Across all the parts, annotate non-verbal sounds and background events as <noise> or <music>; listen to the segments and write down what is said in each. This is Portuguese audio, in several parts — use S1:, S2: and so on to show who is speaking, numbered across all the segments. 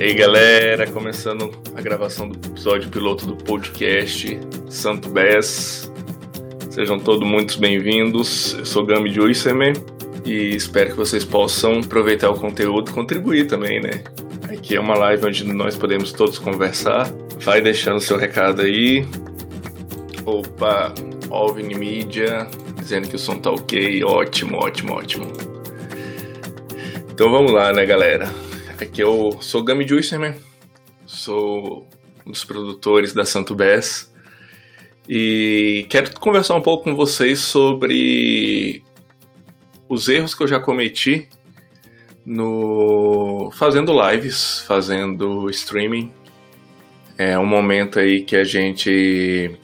S1: E aí galera, começando a gravação do episódio piloto do podcast Santo Bess. Sejam todos muito bem-vindos. Eu sou Gami Juicemer e espero que vocês possam aproveitar o conteúdo e contribuir também, né? Aqui é uma live onde nós podemos todos conversar. Vai deixando seu recado aí. Opa, OVNI Media, dizendo que o som tá ok. Ótimo, ótimo, ótimo. Então vamos lá, né, galera? Aqui eu sou Gami Juicerman, sou um dos produtores da Santo Bess e quero conversar um pouco com vocês sobre os erros que eu já cometi no fazendo lives, fazendo streaming. É um momento aí que a gente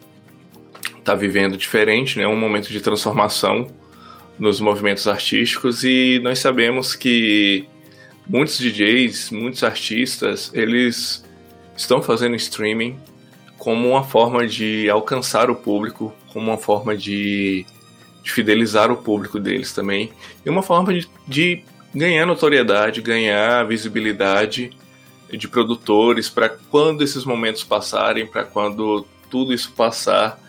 S1: está vivendo diferente, né? Um momento de transformação nos movimentos artísticos e nós sabemos que muitos DJs, muitos artistas, eles estão fazendo streaming como uma forma de alcançar o público, como uma forma de, de fidelizar o público deles também, e uma forma de, de ganhar notoriedade, ganhar visibilidade de produtores para quando esses momentos passarem, para quando tudo isso passar,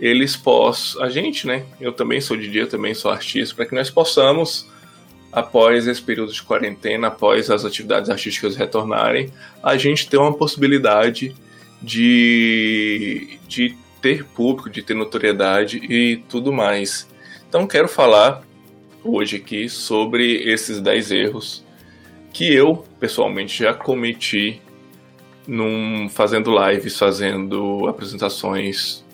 S1: eles possam, a gente, né? Eu também sou DJ, eu também sou artista, para que nós possamos após esse período de quarentena, após as atividades artísticas retornarem, a gente ter uma possibilidade de, de ter público, de ter notoriedade e tudo mais. Então quero falar hoje aqui sobre esses 10 erros que eu pessoalmente já cometi num, fazendo lives, fazendo apresentações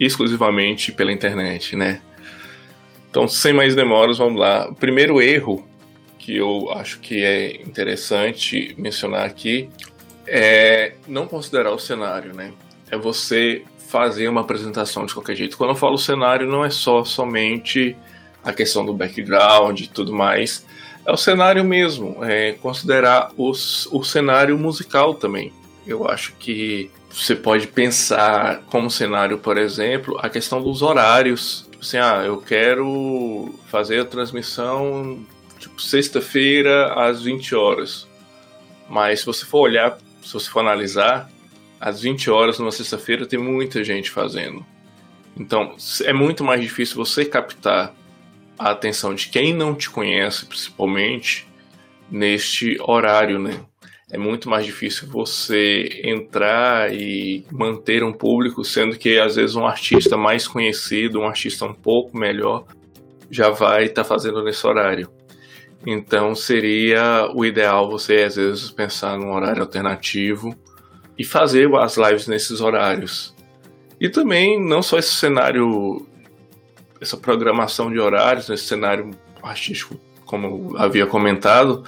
S1: exclusivamente pela internet, né? Então, sem mais demoras, vamos lá. O primeiro erro que eu acho que é interessante mencionar aqui é não considerar o cenário, né? É você fazer uma apresentação de qualquer jeito. Quando eu falo cenário, não é só somente a questão do background e tudo mais. É o cenário mesmo, é considerar os, o cenário musical também. Eu acho que você pode pensar como cenário, por exemplo, a questão dos horários assim, ah, eu quero fazer a transmissão tipo sexta-feira às 20 horas. Mas se você for olhar, se você for analisar, às 20 horas numa sexta-feira tem muita gente fazendo. Então, é muito mais difícil você captar a atenção de quem não te conhece, principalmente neste horário, né? É muito mais difícil você entrar e manter um público, sendo que às vezes um artista mais conhecido, um artista um pouco melhor, já vai estar tá fazendo nesse horário. Então seria o ideal você às vezes pensar num horário alternativo e fazer as lives nesses horários. E também não só esse cenário, essa programação de horários, nesse cenário artístico, como havia comentado,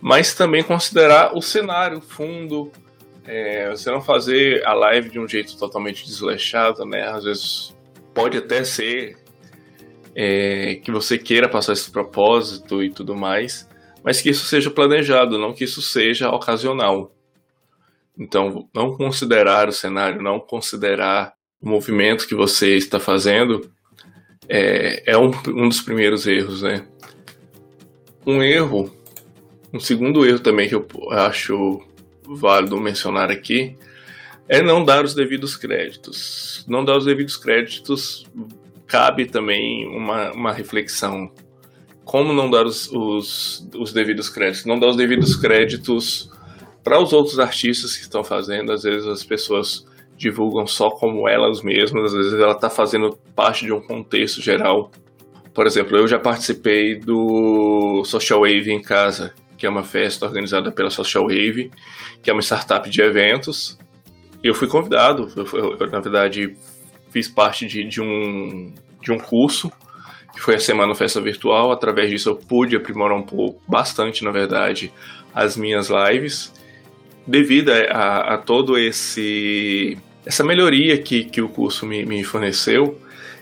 S1: mas também considerar o cenário, o fundo. É, você não fazer a live de um jeito totalmente desleixado, né? Às vezes pode até ser é, que você queira passar esse propósito e tudo mais, mas que isso seja planejado, não que isso seja ocasional. Então, não considerar o cenário, não considerar o movimento que você está fazendo é, é um, um dos primeiros erros, né? Um erro um segundo erro também que eu acho válido mencionar aqui é não dar os devidos créditos. Não dar os devidos créditos cabe também uma, uma reflexão. Como não dar os, os, os devidos créditos? Não dar os devidos créditos para os outros artistas que estão fazendo. Às vezes as pessoas divulgam só como elas mesmas, às vezes ela está fazendo parte de um contexto geral. Por exemplo, eu já participei do Social Wave em casa, que é uma festa organizada pela Social Wave, que é uma startup de eventos. Eu fui convidado, eu, eu na verdade fiz parte de, de, um, de um curso, que foi a Semana Festa Virtual. Através disso eu pude aprimorar um pouco, bastante na verdade, as minhas lives, devido a, a, a todo esse essa melhoria que, que o curso me, me forneceu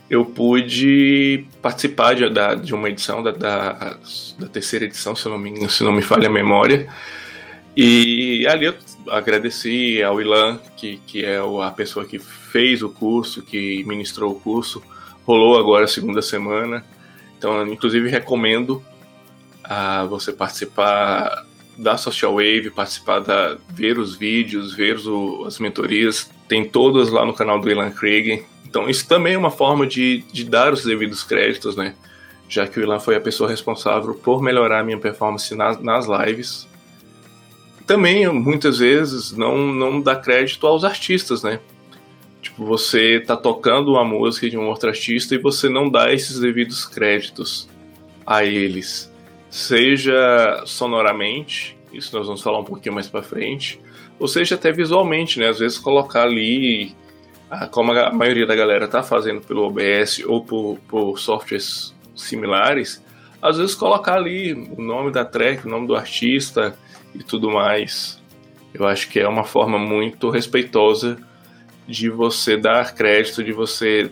S1: eu pude participar de, da, de uma edição, da, da, da, terceira edição, se não, me, se não me falha a memória. E ali eu agradeci ao Ilan, que, que é a pessoa que fez o curso, que ministrou o curso. Rolou agora a segunda semana. Então, inclusive, recomendo a você participar da Social Wave, participar da, ver os vídeos, ver o, as mentorias, tem todas lá no canal do Ilan Craig. Então isso também é uma forma de, de dar os devidos créditos, né? Já que o Ilan foi a pessoa responsável por melhorar a minha performance nas, nas lives. Também, muitas vezes, não, não dá crédito aos artistas, né? Tipo, você tá tocando uma música de um outro artista e você não dá esses devidos créditos a eles. Seja sonoramente, isso nós vamos falar um pouquinho mais para frente, ou seja até visualmente, né? Às vezes colocar ali, como a maioria da galera tá fazendo pelo OBS ou por, por softwares similares, às vezes colocar ali o nome da track, o nome do artista e tudo mais. Eu acho que é uma forma muito respeitosa de você dar crédito, de você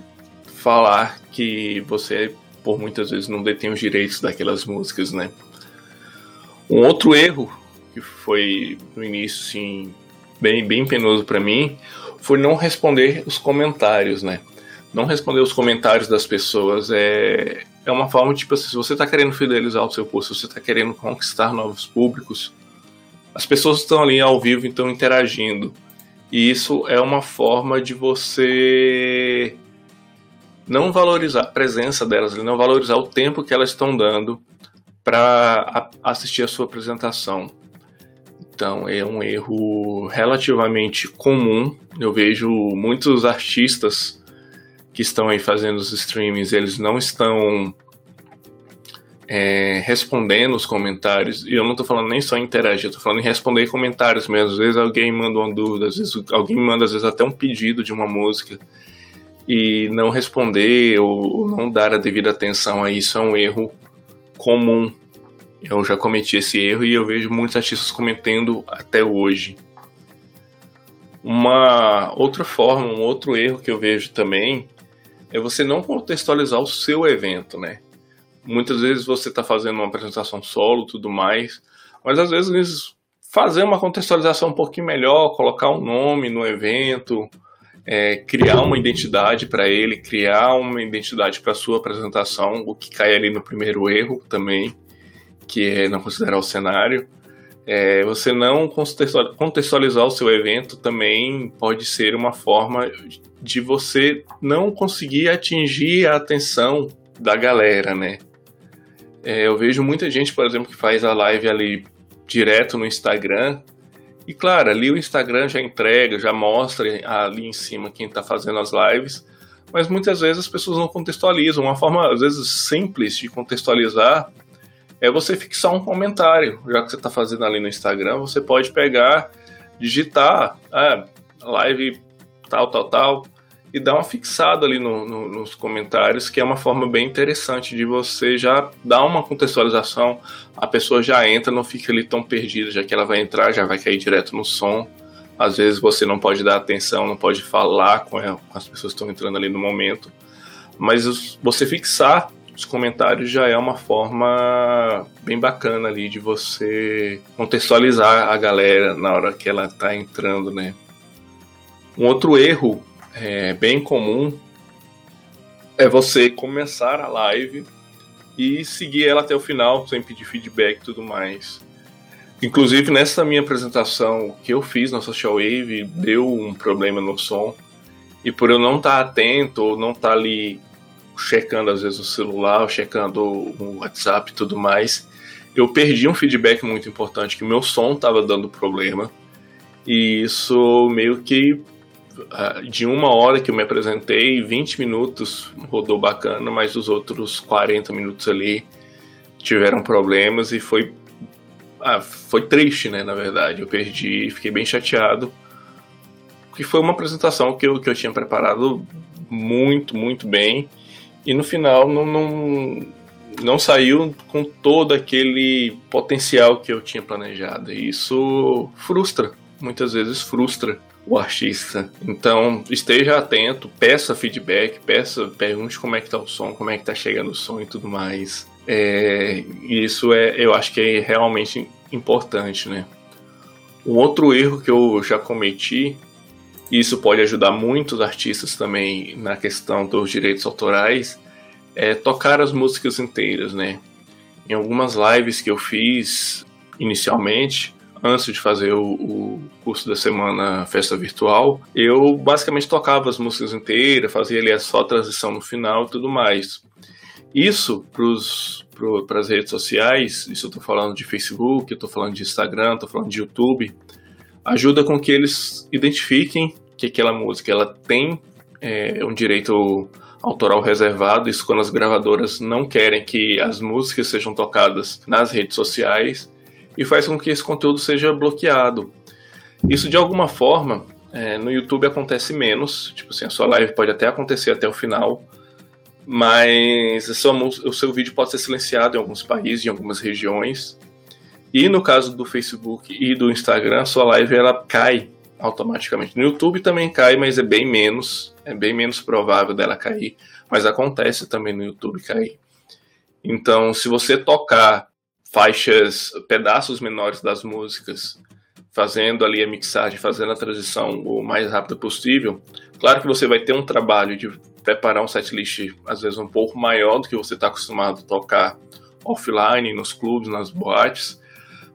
S1: falar que você, por muitas vezes, não detém os direitos daquelas músicas, né? Um outro erro que foi no início, sim, bem, bem penoso para mim, foi não responder os comentários, né? Não responder os comentários das pessoas é, é uma forma, tipo assim, se você está querendo fidelizar o seu post, se você está querendo conquistar novos públicos, as pessoas estão ali ao vivo, então interagindo. E isso é uma forma de você não valorizar a presença delas, não valorizar o tempo que elas estão dando para assistir a sua apresentação. Então é um erro relativamente comum. Eu vejo muitos artistas que estão aí fazendo os streamings, eles não estão é, respondendo os comentários, e eu não estou falando nem só interagir, eu tô falando em responder comentários mesmo. Às vezes alguém manda uma dúvida, às vezes alguém manda às vezes até um pedido de uma música e não responder ou não dar a devida atenção a isso é um erro comum. Eu já cometi esse erro e eu vejo muitos artistas cometendo até hoje. Uma outra forma, um outro erro que eu vejo também é você não contextualizar o seu evento, né? Muitas vezes você está fazendo uma apresentação solo, tudo mais, mas às vezes fazer uma contextualização um pouquinho melhor, colocar um nome no evento, é, criar uma identidade para ele, criar uma identidade para sua apresentação, o que cai ali no primeiro erro também, que é não considerar o cenário. É, você não contextualizar o seu evento também pode ser uma forma de você não conseguir atingir a atenção da galera, né? É, eu vejo muita gente, por exemplo, que faz a live ali direto no Instagram. E claro, ali o Instagram já entrega, já mostra ali em cima quem está fazendo as lives. Mas muitas vezes as pessoas não contextualizam. Uma forma, às vezes, simples de contextualizar é você fixar um comentário. Já que você está fazendo ali no Instagram, você pode pegar, digitar, ah, live tal, tal, tal, e dar uma fixada ali no, no, nos comentários, que é uma forma bem interessante de você já dar uma contextualização. A pessoa já entra, não fica ali tão perdida, já que ela vai entrar, já vai cair direto no som. Às vezes você não pode dar atenção, não pode falar com, as pessoas que estão entrando ali no momento. Mas você fixar os comentários já é uma forma bem bacana ali de você contextualizar a galera na hora que ela está entrando, né? Um outro erro é, bem comum é você começar a live e seguir ela até o final, sem pedir feedback e tudo mais. Inclusive, nessa minha apresentação que eu fiz na Social Wave, deu um problema no som. E por eu não estar atento ou não estar ali checando às vezes o celular, checando o WhatsApp e tudo mais, eu perdi um feedback muito importante que meu som estava dando problema. E isso meio que ah, de uma hora que eu me apresentei, 20 minutos rodou bacana, mas os outros 40 minutos ali tiveram problemas e foi ah, foi triste, né, na verdade. Eu perdi, fiquei bem chateado. Porque foi uma apresentação que eu, que eu tinha preparado muito, muito bem. E no final não, não, não saiu com todo aquele potencial que eu tinha planejado. E isso frustra, muitas vezes frustra o artista. Então, esteja atento, peça feedback, peça, pergunte como é que tá o som, como é que tá chegando o som e tudo mais. É, isso é, eu acho que é realmente importante, né? Um outro erro que eu já cometi, isso pode ajudar muitos artistas também na questão dos direitos autorais, é tocar as músicas inteiras, né? Em algumas lives que eu fiz, inicialmente, antes de fazer o, o, curso da semana Festa Virtual, eu basicamente tocava as músicas inteiras, fazia ali só a transição no final e tudo mais. Isso para as redes sociais, isso eu estou falando de Facebook, estou falando de Instagram, estou falando de YouTube, ajuda com que eles identifiquem que aquela música ela tem é, um direito autoral reservado, isso quando as gravadoras não querem que as músicas sejam tocadas nas redes sociais e faz com que esse conteúdo seja bloqueado. Isso de alguma forma é, no YouTube acontece menos, tipo assim, a sua live pode até acontecer até o final, mas sua, o seu vídeo pode ser silenciado em alguns países, em algumas regiões. E no caso do Facebook e do Instagram, a sua live ela cai automaticamente. No YouTube também cai, mas é bem menos, é bem menos provável dela cair, mas acontece também no YouTube cair. Então, se você tocar faixas, pedaços menores das músicas, fazendo ali a mixagem, fazendo a transição o mais rápido possível. Claro que você vai ter um trabalho de preparar um setlist às vezes um pouco maior do que você está acostumado a tocar offline, nos clubes, nas boates,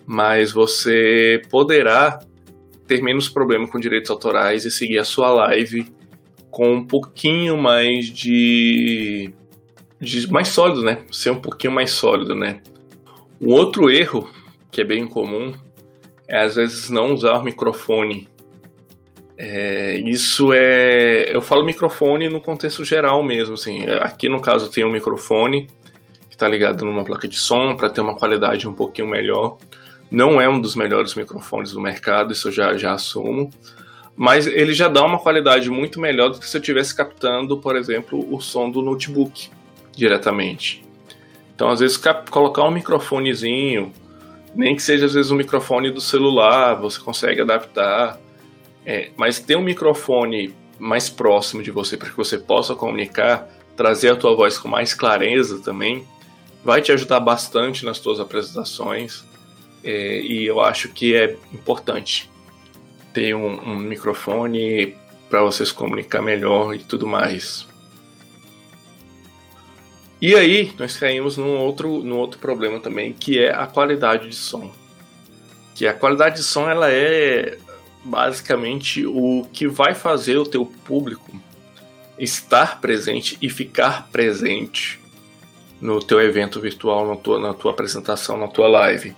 S1: mas você poderá ter menos problema com direitos autorais e seguir a sua live com um pouquinho mais de, de mais sólido, né? Ser um pouquinho mais sólido, né? Um outro erro que é bem comum é às vezes não usar o microfone. É, isso é. Eu falo microfone no contexto geral mesmo. Assim. Aqui no caso tem um microfone que está ligado numa placa de som para ter uma qualidade um pouquinho melhor. Não é um dos melhores microfones do mercado, isso eu já, já assumo. Mas ele já dá uma qualidade muito melhor do que se eu estivesse captando, por exemplo, o som do notebook diretamente. Então, às vezes, colocar um microfonezinho, nem que seja às vezes um microfone do celular, você consegue adaptar. É, mas ter um microfone mais próximo de você para que você possa comunicar, trazer a tua voz com mais clareza também, vai te ajudar bastante nas tuas apresentações. É, e eu acho que é importante ter um, um microfone para você se comunicar melhor e tudo mais. E aí, nós caímos num outro, num outro problema também, que é a qualidade de som. Que a qualidade de som, ela é basicamente o que vai fazer o teu público estar presente e ficar presente no teu evento virtual, na tua, na tua apresentação, na tua live.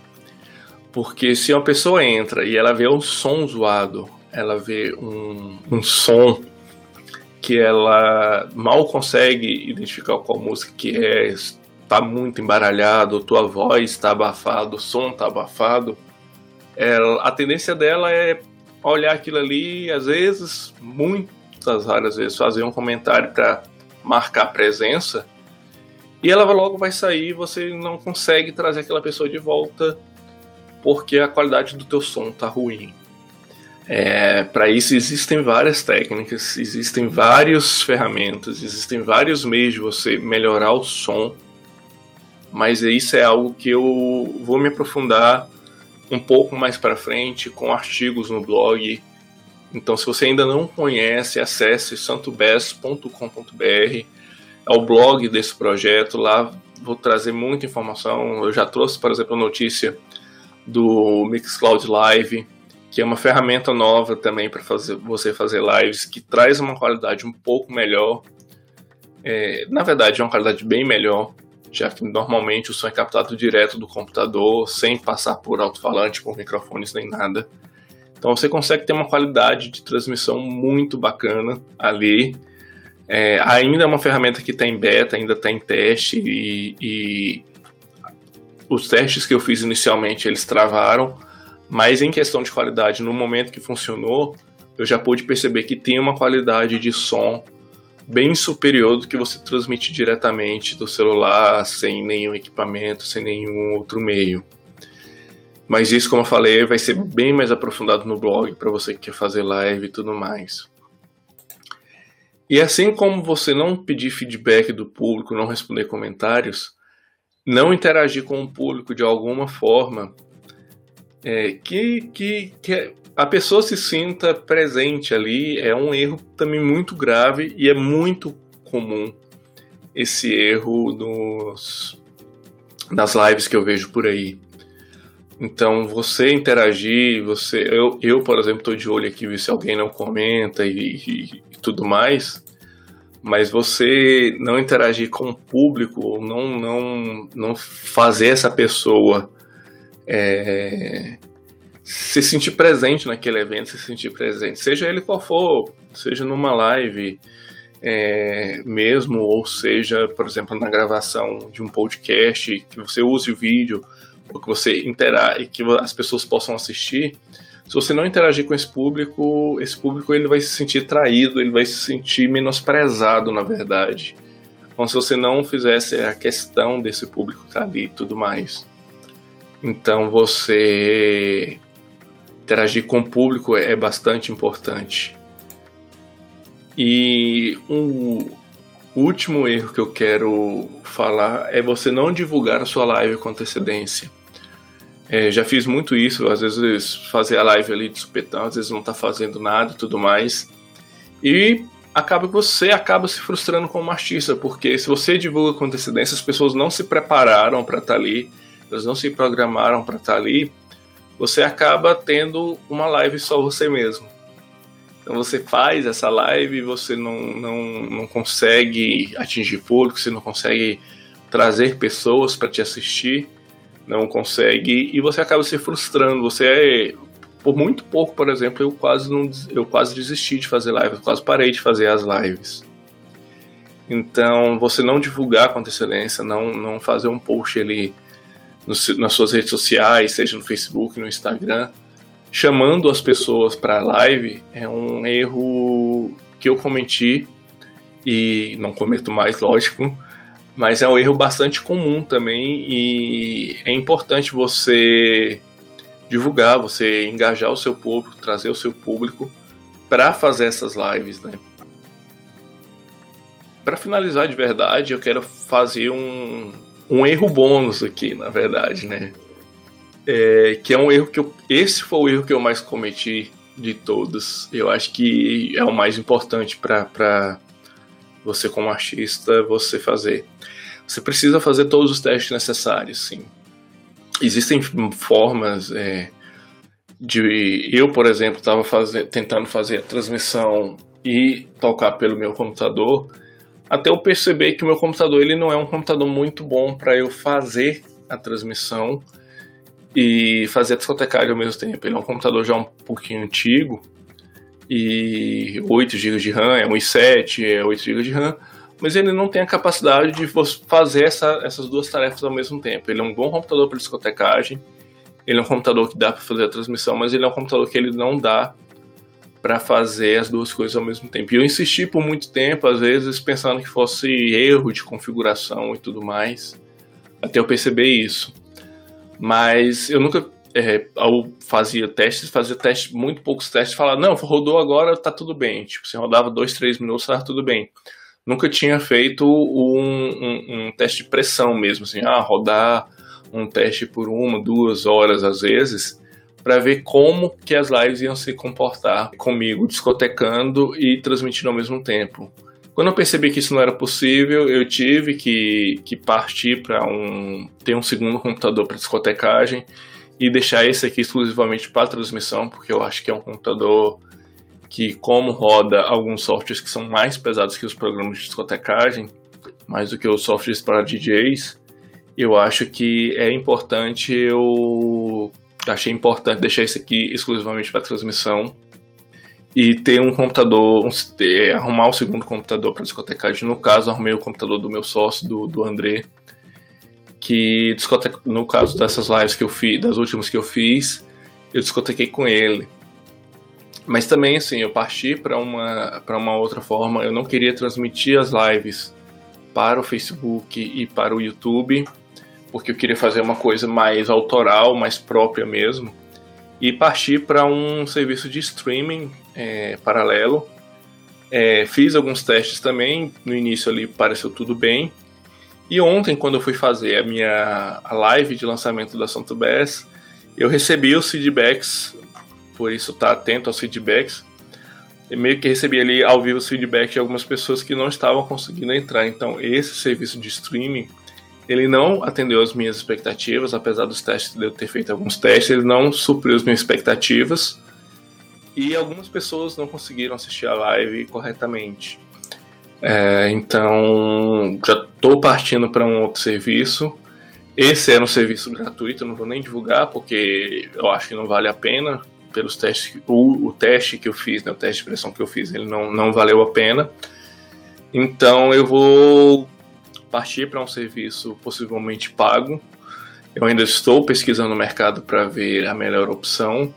S1: Porque se uma pessoa entra e ela vê um som zoado, ela vê um, um som que ela mal consegue identificar qual música que é, está muito embaralhado, tua voz está abafado, o som está abafado, ela, a tendência dela é olhar aquilo ali às vezes, muitas raras vezes, fazer um comentário para marcar presença e ela logo vai sair e você não consegue trazer aquela pessoa de volta porque a qualidade do teu som está ruim. É, Para isso existem várias técnicas, existem várias ferramentas, existem vários meios de você melhorar o som, mas isso é algo que eu vou me aprofundar um pouco mais para frente com artigos no blog. Então, se você ainda não conhece, acesse santobes.com.br, é o blog desse projeto. Lá vou trazer muita informação. Eu já trouxe, por exemplo, a notícia do Mixcloud Live que é uma ferramenta nova também para fazer, você fazer lives, que traz uma qualidade um pouco melhor. É, na verdade, é uma qualidade bem melhor, já que normalmente o som é captado direto do computador, sem passar por alto-falante, por microfones nem nada. Então você consegue ter uma qualidade de transmissão muito bacana ali. É, ainda é uma ferramenta que está em beta, ainda está em teste e, e os testes que eu fiz inicialmente eles travaram mas em questão de qualidade, no momento que funcionou, eu já pude perceber que tem uma qualidade de som bem superior do que você transmite diretamente do celular, sem nenhum equipamento, sem nenhum outro meio. Mas isso, como eu falei, vai ser bem mais aprofundado no blog para você que quer fazer live e tudo mais. E assim como você não pedir feedback do público, não responder comentários, não interagir com o público de alguma forma é, que, que, que a pessoa se sinta presente ali é um erro também muito grave e é muito comum esse erro nos, nas lives que eu vejo por aí. Então, você interagir, você, eu, eu por exemplo, estou de olho aqui ver se alguém não comenta e, e, e, tudo mais, mas você não interagir com o público, não, não, não fazer essa pessoa é, se sentir presente naquele evento, se sentir presente, seja ele qual for, seja numa live é, mesmo, ou seja, por exemplo, na gravação de um podcast, que você use o vídeo ou que você interaja, que as pessoas possam assistir, se você não interagir com esse público, esse público ele vai se sentir traído, ele vai se sentir menosprezado, na verdade. Como se você não fizesse a questão desse público estar ali e tudo mais. Então você interagir com o público é bastante importante. E um último erro que eu quero falar é você não divulgar a sua live com antecedência. É, já fiz muito isso, às vezes fazer a live ali de supetão, às vezes não tá fazendo nada e tudo mais. E acaba você acaba se frustrando como artista, porque se você divulga com antecedência, as pessoas não se prepararam para estar tá ali, elas não se programaram para estar tá ali, você acaba tendo uma live só você mesmo. Então você faz essa live, você não, não, não consegue atingir público, você não consegue trazer pessoas para te assistir não consegue e você acaba se frustrando. Você é por muito pouco, por exemplo, eu quase não eu quase desisti de fazer lives, eu quase parei de fazer as lives. Então, você não divulgar com antecedência, não não fazer um post ali no, nas suas redes sociais, seja no Facebook, no Instagram, chamando as pessoas para a live é um erro que eu cometi e não cometo mais, <laughs> lógico, mas é um erro bastante comum também e é importante você divulgar, você engajar o seu público, trazer o seu público para fazer essas lives, né? Para finalizar de verdade, eu quero fazer um, um erro bônus aqui, na verdade, né? É, que é um erro que eu, esse foi o erro que eu mais cometi de todos. Eu acho que é o mais importante para você como artista você fazer. Você precisa fazer todos os testes necessários, sim. Existem formas é, de eu, por exemplo, estava tentando fazer a transmissão e tocar pelo meu computador, até eu perceber que o meu computador ele não é um computador muito bom para eu fazer a transmissão e fazer a discotecagem ao mesmo tempo. Ele é um computador já um pouquinho antigo e 8 GB de RAM, é um i7, é 8 GB de RAM, mas ele não tem a capacidade de fazer essa, essas duas tarefas ao mesmo tempo. Ele é um bom computador para discotecagem, ele é um computador que dá para fazer a transmissão, mas ele é um computador que ele não dá para fazer as duas coisas ao mesmo tempo. E eu insisti por muito tempo, às vezes pensando que fosse erro de configuração e tudo mais, até eu perceber isso. Mas eu nunca é, eu fazia testes, fazia testes, muito poucos testes, falava, não, rodou agora, tá tudo bem. Tipo, se rodava dois, três minutos, tá tudo bem. Nunca tinha feito um, um, um, teste de pressão mesmo, assim, ah, rodar um teste por uma, duas horas às vezes, para ver como que as lives iam se comportar comigo, discotecando e transmitindo ao mesmo tempo. Quando eu percebi que isso não era possível, eu tive que, que partir para um ter um segundo computador para discotecagem e deixar esse aqui exclusivamente para transmissão, porque eu acho que é um computador que, como roda alguns softwares que são mais pesados que os programas de discotecagem, mais do que os softwares para DJs, eu acho que é importante eu achei importante deixar esse aqui exclusivamente para transmissão e ter um computador, um, ter, arrumar o um segundo computador para discotecagem. No caso, arrumei o computador do meu sócio, do, do André, que no caso dessas lives que eu fiz, das últimas que eu fiz, eu discotequei com ele. Mas também, assim, eu parti para uma, uma outra forma. Eu não queria transmitir as lives para o Facebook e para o YouTube, porque eu queria fazer uma coisa mais autoral, mais própria mesmo. E parti para um serviço de streaming é, paralelo. É, fiz alguns testes também. No início ali pareceu tudo bem. E ontem, quando eu fui fazer a minha live de lançamento da Santo Bass, eu recebi os feedbacks, por isso tá atento aos feedbacks. E meio que recebi ali ao vivo os feedbacks de algumas pessoas que não estavam conseguindo entrar. Então, esse serviço de streaming ele não atendeu as minhas expectativas, apesar dos testes de eu ter feito alguns testes, ele não supriu as minhas expectativas. E algumas pessoas não conseguiram assistir a live corretamente. É, então, já estou partindo para um outro serviço. Esse era um serviço gratuito, não vou nem divulgar, porque eu acho que não vale a pena. Pelos testes, o, o teste que eu fiz, né, o teste de pressão que eu fiz, ele não, não valeu a pena. Então, eu vou partir para um serviço possivelmente pago. Eu ainda estou pesquisando o mercado para ver a melhor opção,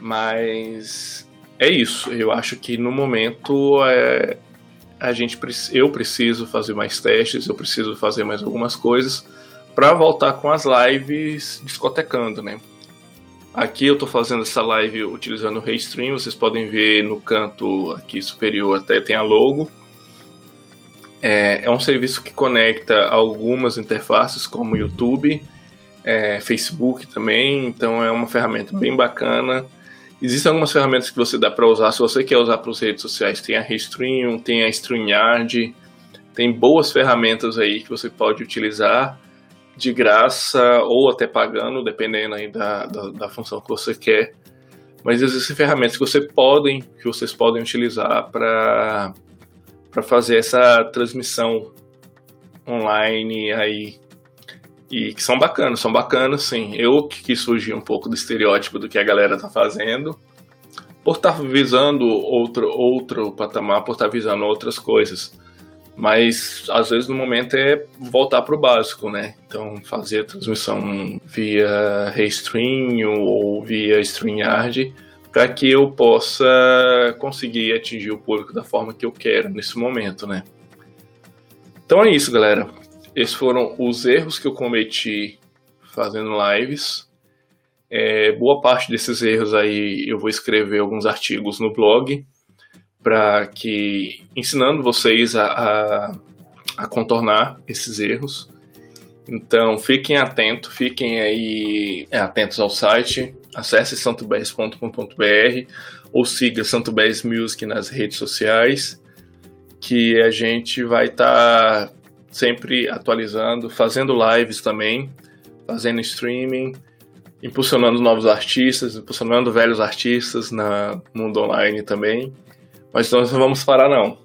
S1: mas é isso. Eu acho que no momento é, a gente eu preciso fazer mais testes, eu preciso fazer mais algumas coisas para voltar com as lives discotecando, né? Aqui eu estou fazendo essa live utilizando o Restream, vocês podem ver no canto aqui superior até tem a logo. É, é um serviço que conecta algumas interfaces, como YouTube, é, Facebook também, então é uma ferramenta bem bacana. Existem algumas ferramentas que você dá para usar, se você quer usar para as redes sociais, tem a Restream, tem a StreamYard, tem boas ferramentas aí que você pode utilizar de graça ou até pagando, dependendo aí da, da, da função que você quer. Mas existem ferramentas que você podem, que vocês podem utilizar para fazer essa transmissão online aí e que são bacanas, são bacanas, sim. Eu que quis um pouco do estereótipo do que a galera tá fazendo, por estar tá visando outro, outro patamar, por estar tá visando outras coisas. Mas às vezes no momento é voltar para o básico, né? Então fazer a transmissão via Restream ou via StreamYard para que eu possa conseguir atingir o público da forma que eu quero nesse momento, né? Então é isso, galera. Esses foram os erros que eu cometi fazendo lives. É, boa parte desses erros aí eu vou escrever alguns artigos no blog para que ensinando vocês a, a, a contornar esses erros. Então fiquem atentos, fiquem aí é, atentos ao site, acesse santobés.com.br ou siga Santo Music nas redes sociais, que a gente vai estar tá sempre atualizando, fazendo lives também, fazendo streaming, impulsionando novos artistas, impulsionando velhos artistas na mundo online também. Mas nós não vamos parar não.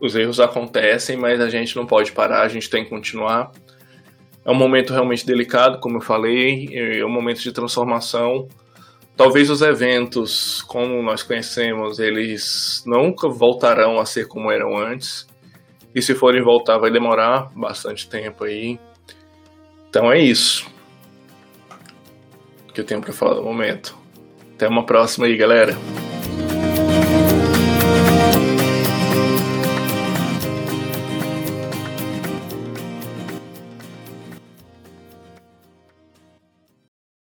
S1: Os erros acontecem, mas a gente não pode parar, a gente tem que continuar é um momento realmente delicado, como eu falei, é um momento de transformação. Talvez os eventos, como nós conhecemos, eles nunca voltarão a ser como eram antes. E se forem voltar, vai demorar bastante tempo aí. Então é isso que eu tenho para falar no momento. Até uma próxima aí, galera.